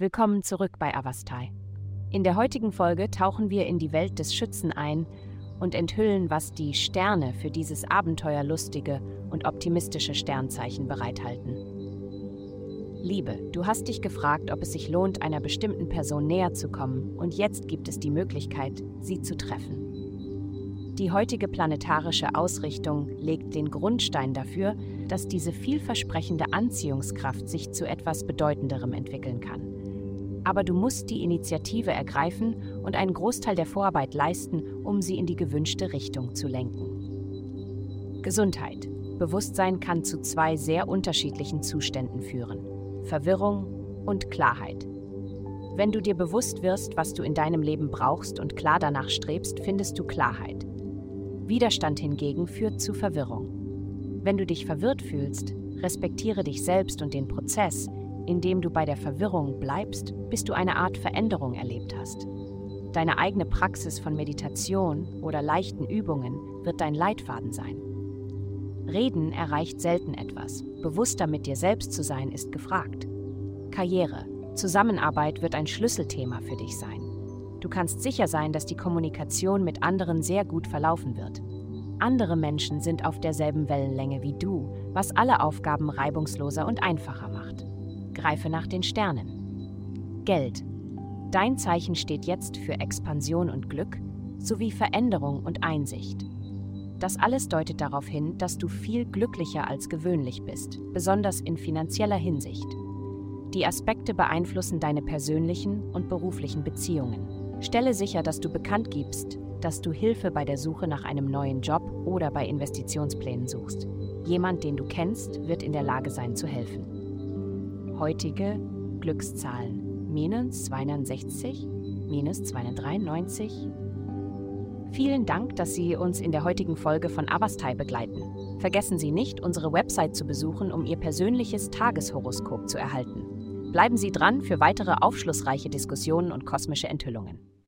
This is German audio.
Willkommen zurück bei Avastai. In der heutigen Folge tauchen wir in die Welt des Schützen ein und enthüllen, was die Sterne für dieses abenteuerlustige und optimistische Sternzeichen bereithalten. Liebe, du hast dich gefragt, ob es sich lohnt, einer bestimmten Person näher zu kommen, und jetzt gibt es die Möglichkeit, sie zu treffen. Die heutige planetarische Ausrichtung legt den Grundstein dafür, dass diese vielversprechende Anziehungskraft sich zu etwas Bedeutenderem entwickeln kann. Aber du musst die Initiative ergreifen und einen Großteil der Vorarbeit leisten, um sie in die gewünschte Richtung zu lenken. Gesundheit. Bewusstsein kann zu zwei sehr unterschiedlichen Zuständen führen. Verwirrung und Klarheit. Wenn du dir bewusst wirst, was du in deinem Leben brauchst und klar danach strebst, findest du Klarheit. Widerstand hingegen führt zu Verwirrung. Wenn du dich verwirrt fühlst, respektiere dich selbst und den Prozess, indem du bei der Verwirrung bleibst, bis du eine Art Veränderung erlebt hast. Deine eigene Praxis von Meditation oder leichten Übungen wird dein Leitfaden sein. Reden erreicht selten etwas. Bewusster mit dir selbst zu sein ist gefragt. Karriere. Zusammenarbeit wird ein Schlüsselthema für dich sein. Du kannst sicher sein, dass die Kommunikation mit anderen sehr gut verlaufen wird. Andere Menschen sind auf derselben Wellenlänge wie du, was alle Aufgaben reibungsloser und einfacher macht. Greife nach den Sternen. Geld. Dein Zeichen steht jetzt für Expansion und Glück sowie Veränderung und Einsicht. Das alles deutet darauf hin, dass du viel glücklicher als gewöhnlich bist, besonders in finanzieller Hinsicht. Die Aspekte beeinflussen deine persönlichen und beruflichen Beziehungen. Stelle sicher, dass du bekannt gibst, dass du Hilfe bei der Suche nach einem neuen Job oder bei Investitionsplänen suchst. Jemand, den du kennst, wird in der Lage sein zu helfen. Heutige Glückszahlen: minus 260, minus 293, Vielen Dank, dass Sie uns in der heutigen Folge von Avastai begleiten. Vergessen Sie nicht, unsere Website zu besuchen, um Ihr persönliches Tageshoroskop zu erhalten. Bleiben Sie dran für weitere aufschlussreiche Diskussionen und kosmische Enthüllungen.